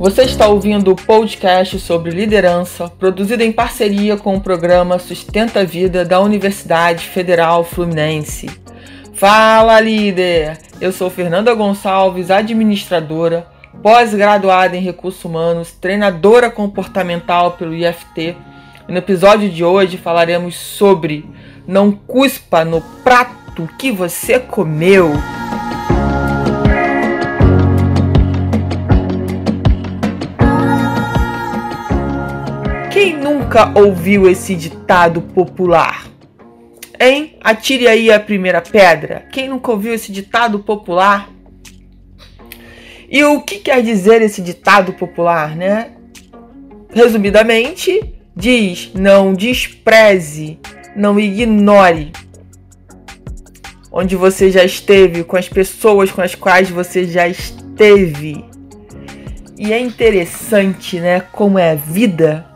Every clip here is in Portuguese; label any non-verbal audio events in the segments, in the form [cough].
Você está ouvindo o podcast sobre liderança, produzido em parceria com o programa Sustenta a Vida da Universidade Federal Fluminense. Fala, líder! Eu sou Fernanda Gonçalves, administradora, pós-graduada em recursos humanos, treinadora comportamental pelo IFT. E no episódio de hoje falaremos sobre não cuspa no prato que você comeu. Nunca ouviu esse ditado popular? Hein? Atire aí a primeira pedra. Quem nunca ouviu esse ditado popular? E o que quer dizer esse ditado popular, né? Resumidamente, diz: não despreze, não ignore onde você já esteve, com as pessoas com as quais você já esteve. E é interessante, né, como é a vida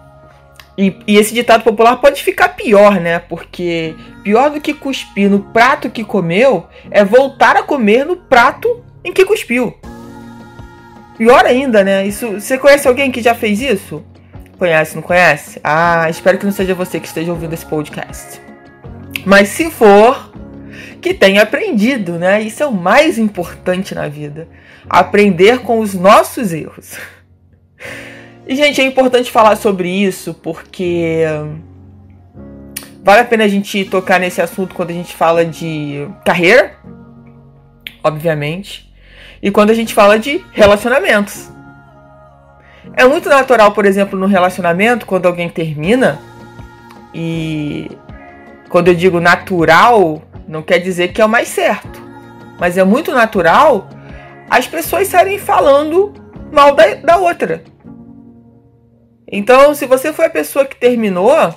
e, e, esse ditado popular pode ficar pior, né? Porque pior do que cuspir no prato que comeu é voltar a comer no prato em que cuspiu. Pior ainda, né? Isso, você conhece alguém que já fez isso? Conhece, não conhece? Ah, espero que não seja você que esteja ouvindo esse podcast. Mas se for, que tenha aprendido, né? Isso é o mais importante na vida. Aprender com os nossos erros. E, gente, é importante falar sobre isso porque vale a pena a gente tocar nesse assunto quando a gente fala de carreira, obviamente, e quando a gente fala de relacionamentos. É muito natural, por exemplo, no relacionamento, quando alguém termina, e quando eu digo natural, não quer dizer que é o mais certo, mas é muito natural as pessoas saírem falando mal da, da outra. Então, se você foi a pessoa que terminou,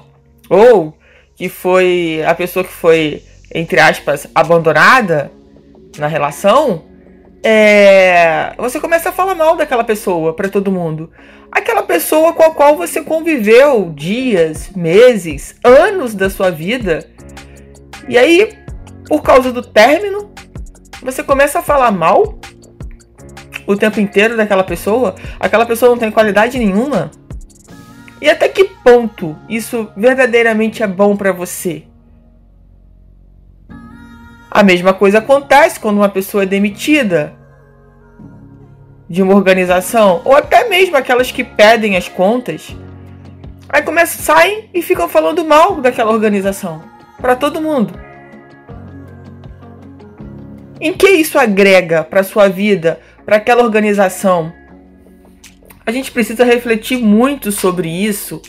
ou que foi a pessoa que foi, entre aspas, abandonada na relação, é, você começa a falar mal daquela pessoa para todo mundo. Aquela pessoa com a qual você conviveu dias, meses, anos da sua vida. E aí, por causa do término, você começa a falar mal o tempo inteiro daquela pessoa. Aquela pessoa não tem qualidade nenhuma. E até que ponto isso verdadeiramente é bom para você? A mesma coisa acontece quando uma pessoa é demitida de uma organização, ou até mesmo aquelas que pedem as contas. Aí começam, saem e ficam falando mal daquela organização para todo mundo. Em que isso agrega para sua vida, para aquela organização? A gente precisa refletir muito sobre isso,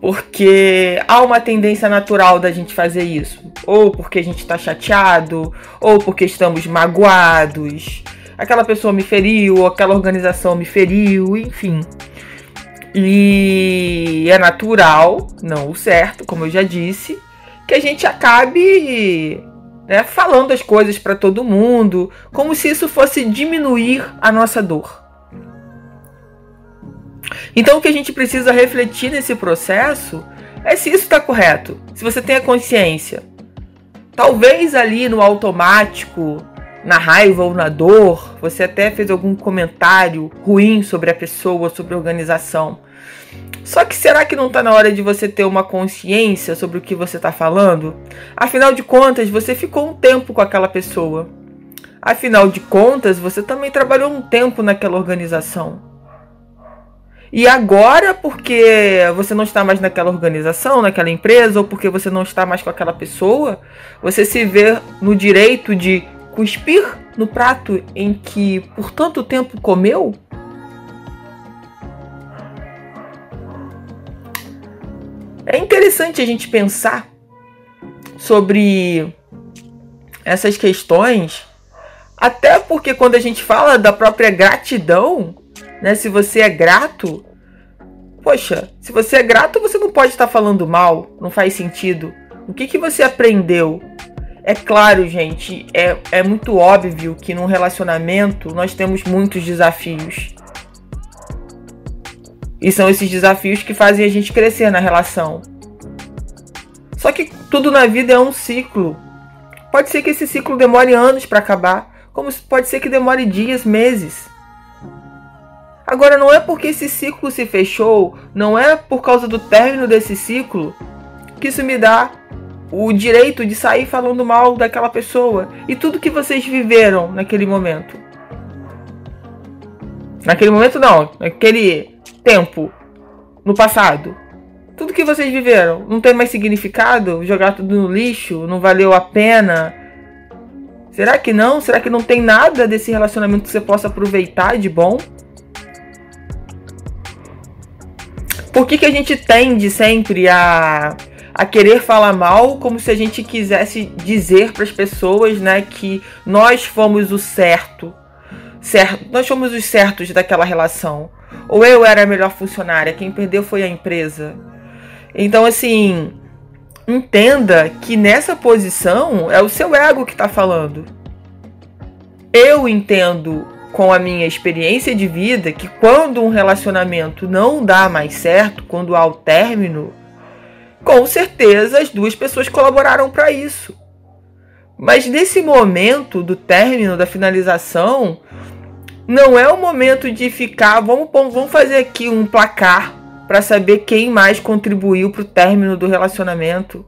porque há uma tendência natural da gente fazer isso. Ou porque a gente está chateado, ou porque estamos magoados. Aquela pessoa me feriu, ou aquela organização me feriu, enfim. E é natural, não o certo, como eu já disse, que a gente acabe né, falando as coisas para todo mundo, como se isso fosse diminuir a nossa dor. Então o que a gente precisa refletir nesse processo é se isso está correto, se você tem a consciência. Talvez ali no automático, na raiva ou na dor, você até fez algum comentário ruim sobre a pessoa, sobre a organização. Só que será que não está na hora de você ter uma consciência sobre o que você está falando? Afinal de contas, você ficou um tempo com aquela pessoa. Afinal de contas, você também trabalhou um tempo naquela organização. E agora, porque você não está mais naquela organização, naquela empresa, ou porque você não está mais com aquela pessoa, você se vê no direito de cuspir no prato em que por tanto tempo comeu? É interessante a gente pensar sobre essas questões, até porque quando a gente fala da própria gratidão, né? Se você é grato, poxa, se você é grato, você não pode estar falando mal, não faz sentido. O que, que você aprendeu? É claro, gente, é, é muito óbvio que num relacionamento nós temos muitos desafios. E são esses desafios que fazem a gente crescer na relação. Só que tudo na vida é um ciclo. Pode ser que esse ciclo demore anos para acabar, como pode ser que demore dias, meses. Agora, não é porque esse ciclo se fechou, não é por causa do término desse ciclo, que isso me dá o direito de sair falando mal daquela pessoa e tudo que vocês viveram naquele momento. Naquele momento, não, naquele tempo, no passado. Tudo que vocês viveram não tem mais significado? Jogar tudo no lixo? Não valeu a pena? Será que não? Será que não tem nada desse relacionamento que você possa aproveitar de bom? Por que, que a gente tende sempre a, a querer falar mal como se a gente quisesse dizer para as pessoas né, que nós fomos o certo, certo? Nós fomos os certos daquela relação. Ou eu era a melhor funcionária, quem perdeu foi a empresa. Então, assim, entenda que nessa posição é o seu ego que está falando. Eu entendo com a minha experiência de vida que quando um relacionamento não dá mais certo, quando há o término, com certeza as duas pessoas colaboraram para isso. Mas nesse momento do término, da finalização, não é o momento de ficar, vamos, vamos fazer aqui um placar para saber quem mais contribuiu para o término do relacionamento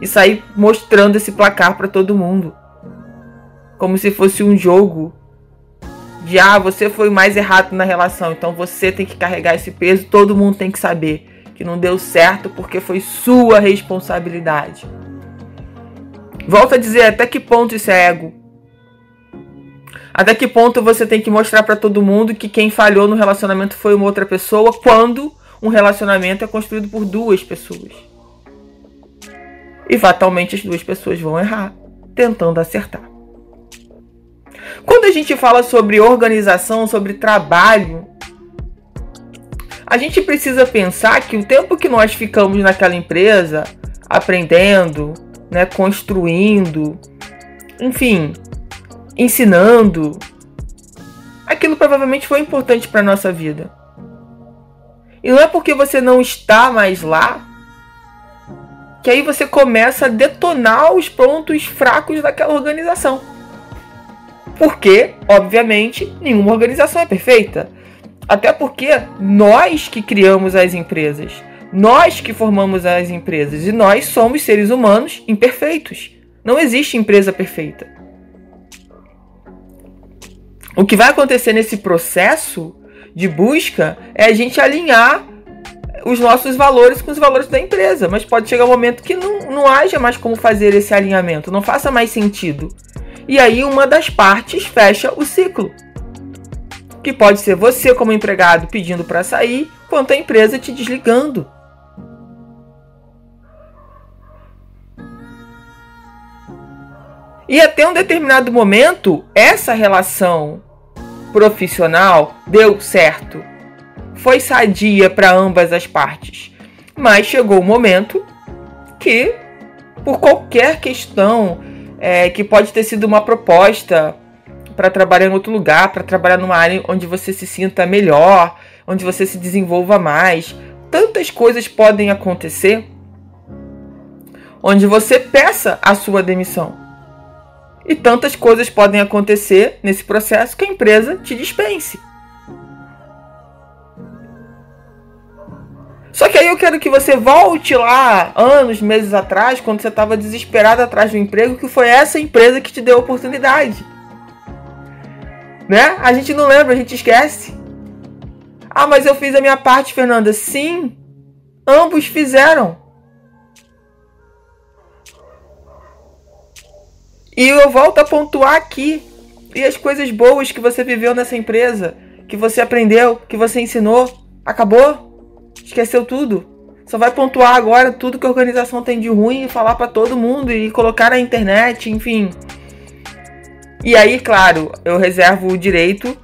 e sair mostrando esse placar para todo mundo. Como se fosse um jogo de ah, você foi mais errado na relação, então você tem que carregar esse peso, todo mundo tem que saber que não deu certo porque foi sua responsabilidade. Volto a dizer, até que ponto isso é ego? Até que ponto você tem que mostrar para todo mundo que quem falhou no relacionamento foi uma outra pessoa quando um relacionamento é construído por duas pessoas? E fatalmente as duas pessoas vão errar tentando acertar. Quando a gente fala sobre organização, sobre trabalho, a gente precisa pensar que o tempo que nós ficamos naquela empresa aprendendo, né, construindo, enfim, ensinando, aquilo provavelmente foi importante para nossa vida. E não é porque você não está mais lá que aí você começa a detonar os pontos fracos daquela organização. Porque, obviamente, nenhuma organização é perfeita. Até porque nós que criamos as empresas, nós que formamos as empresas e nós somos seres humanos imperfeitos. Não existe empresa perfeita. O que vai acontecer nesse processo de busca é a gente alinhar os nossos valores com os valores da empresa. Mas pode chegar um momento que não, não haja mais como fazer esse alinhamento, não faça mais sentido. E aí uma das partes fecha o ciclo. Que pode ser você como empregado pedindo para sair, quanto a empresa te desligando. E até um determinado momento, essa relação profissional deu certo. Foi sadia para ambas as partes. Mas chegou o um momento que, por qualquer questão é, que pode ter sido uma proposta para trabalhar em outro lugar, para trabalhar numa área onde você se sinta melhor, onde você se desenvolva mais. Tantas coisas podem acontecer onde você peça a sua demissão. E tantas coisas podem acontecer nesse processo que a empresa te dispense. Só que aí eu quero que você volte lá, anos, meses atrás, quando você estava desesperado atrás do emprego, que foi essa empresa que te deu a oportunidade. Né? A gente não lembra, a gente esquece. Ah, mas eu fiz a minha parte, Fernanda. Sim, ambos fizeram. E eu volto a pontuar aqui. E as coisas boas que você viveu nessa empresa, que você aprendeu, que você ensinou, acabou? Esqueceu tudo. Só vai pontuar agora tudo que a organização tem de ruim e falar para todo mundo e colocar na internet, enfim. E aí, claro, eu reservo o direito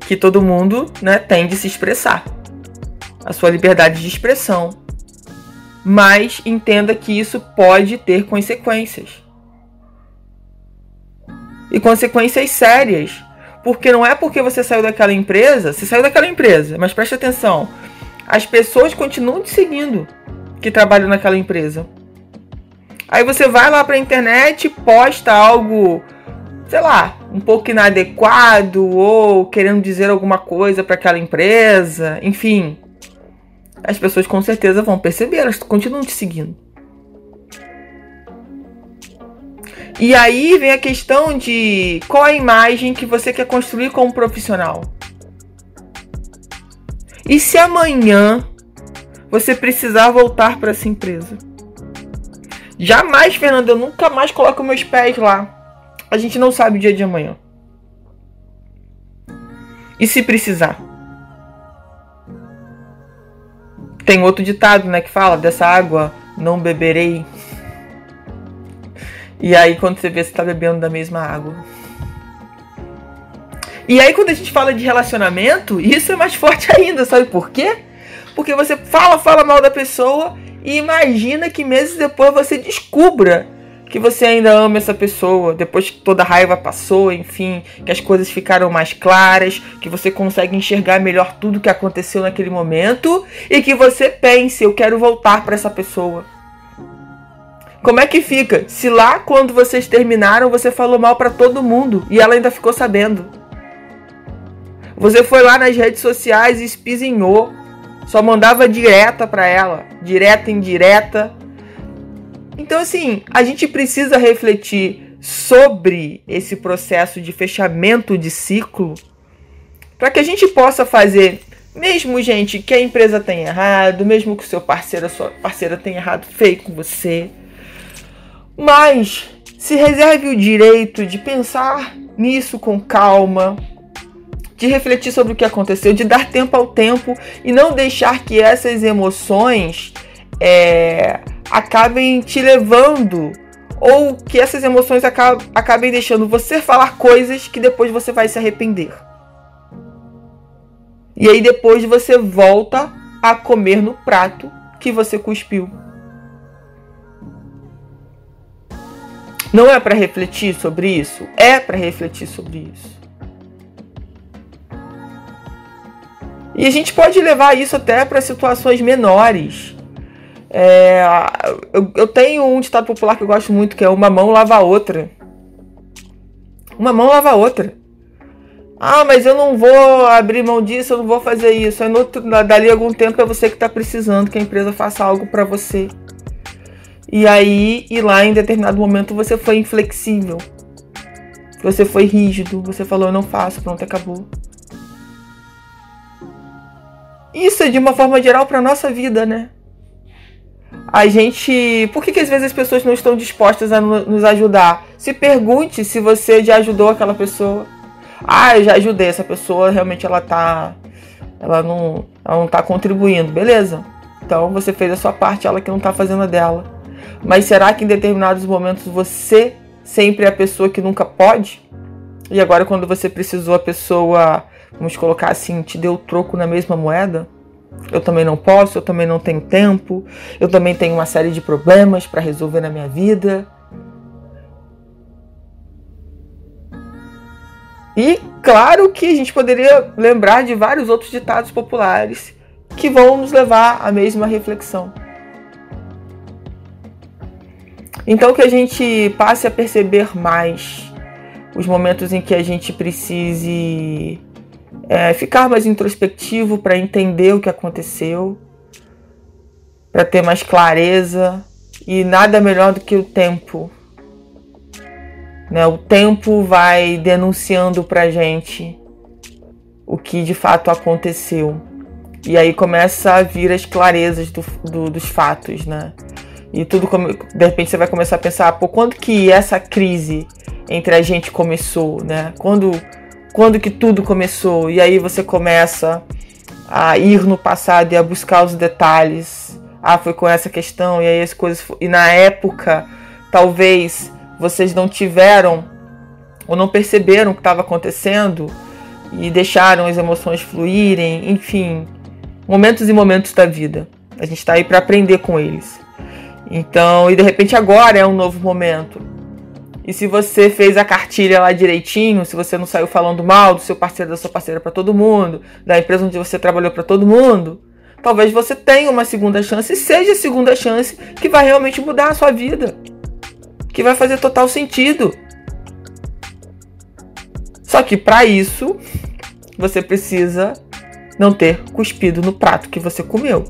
que todo mundo né, tem de se expressar. A sua liberdade de expressão. Mas entenda que isso pode ter consequências. E consequências sérias. Porque não é porque você saiu daquela empresa, você saiu daquela empresa, mas preste atenção, as pessoas continuam te seguindo que trabalham naquela empresa. Aí você vai lá para a internet, posta algo, sei lá, um pouco inadequado ou querendo dizer alguma coisa para aquela empresa, enfim, as pessoas com certeza vão perceber, elas continuam te seguindo. E aí vem a questão de qual a imagem que você quer construir como profissional. E se amanhã você precisar voltar para essa empresa? Jamais, Fernando, eu nunca mais coloco meus pés lá. A gente não sabe o dia de amanhã. E se precisar? Tem outro ditado, né, que fala dessa água não beberei. E aí quando você vê você tá bebendo da mesma água. E aí quando a gente fala de relacionamento, isso é mais forte [laughs] ainda, sabe por quê? Porque você fala, fala mal da pessoa e imagina que meses depois você descubra que você ainda ama essa pessoa, depois que toda a raiva passou, enfim, que as coisas ficaram mais claras, que você consegue enxergar melhor tudo que aconteceu naquele momento e que você pense, eu quero voltar para essa pessoa. Como é que fica? Se lá quando vocês terminaram você falou mal para todo mundo e ela ainda ficou sabendo. Você foi lá nas redes sociais e espizinhou, só mandava direta para ela, direta indireta. Então assim, a gente precisa refletir sobre esse processo de fechamento de ciclo para que a gente possa fazer mesmo, gente, que a empresa tenha errado, mesmo que o seu parceiro, a sua parceira tenha errado feio com você, mas se reserve o direito de pensar nisso com calma, de refletir sobre o que aconteceu, de dar tempo ao tempo e não deixar que essas emoções é, acabem te levando ou que essas emoções acabem deixando você falar coisas que depois você vai se arrepender. E aí depois você volta a comer no prato que você cuspiu. Não é para refletir sobre isso? É para refletir sobre isso. E a gente pode levar isso até para situações menores. É, eu, eu, tenho um ditado popular que eu gosto muito, que é uma mão lava a outra. Uma mão lava a outra. Ah, mas eu não vou abrir mão disso, eu não vou fazer isso. Aí no, dali a algum tempo é você que está precisando que a empresa faça algo para você. E aí, e lá em determinado momento você foi inflexível. Você foi rígido, você falou eu não faço, pronto, acabou. Isso é de uma forma geral para nossa vida, né? A gente, por que, que às vezes as pessoas não estão dispostas a nos ajudar? Se pergunte se você já ajudou aquela pessoa. Ah, eu já ajudei essa pessoa, realmente ela tá ela não, ela não tá contribuindo, beleza? Então você fez a sua parte, ela que não tá fazendo a dela. Mas será que em determinados momentos você sempre é a pessoa que nunca pode? E agora, quando você precisou, a pessoa, vamos colocar assim, te deu troco na mesma moeda? Eu também não posso, eu também não tenho tempo, eu também tenho uma série de problemas para resolver na minha vida. E claro que a gente poderia lembrar de vários outros ditados populares que vão nos levar à mesma reflexão. Então que a gente passe a perceber mais os momentos em que a gente precise é, ficar mais introspectivo para entender o que aconteceu, para ter mais clareza e nada melhor do que o tempo. Né? O tempo vai denunciando para gente o que de fato aconteceu. E aí começa a vir as clarezas do, do, dos fatos, né? E tudo como de repente você vai começar a pensar, pô, quando que essa crise entre a gente começou, né? Quando quando que tudo começou? E aí você começa a ir no passado e a buscar os detalhes. Ah, foi com essa questão e aí as coisas e na época talvez vocês não tiveram ou não perceberam o que estava acontecendo e deixaram as emoções fluírem, enfim, momentos e momentos da vida. A gente está aí para aprender com eles. Então, e de repente agora é um novo momento. E se você fez a cartilha lá direitinho, se você não saiu falando mal do seu parceiro, da sua parceira para todo mundo, da empresa onde você trabalhou para todo mundo, talvez você tenha uma segunda chance seja a segunda chance que vai realmente mudar a sua vida. Que vai fazer total sentido. que para isso você precisa não ter cuspido no prato que você comeu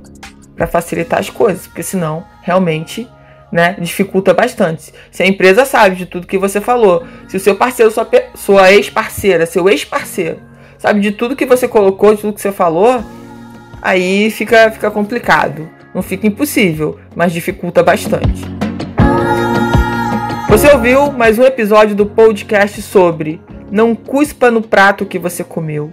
para facilitar as coisas, porque senão realmente né, dificulta bastante. Se a empresa sabe de tudo que você falou, se o seu parceiro, sua, sua ex-parceira, seu ex-parceiro, sabe de tudo que você colocou, de tudo que você falou, aí fica, fica complicado. Não fica impossível, mas dificulta bastante. Você ouviu mais um episódio do podcast sobre Não cuspa no prato que você comeu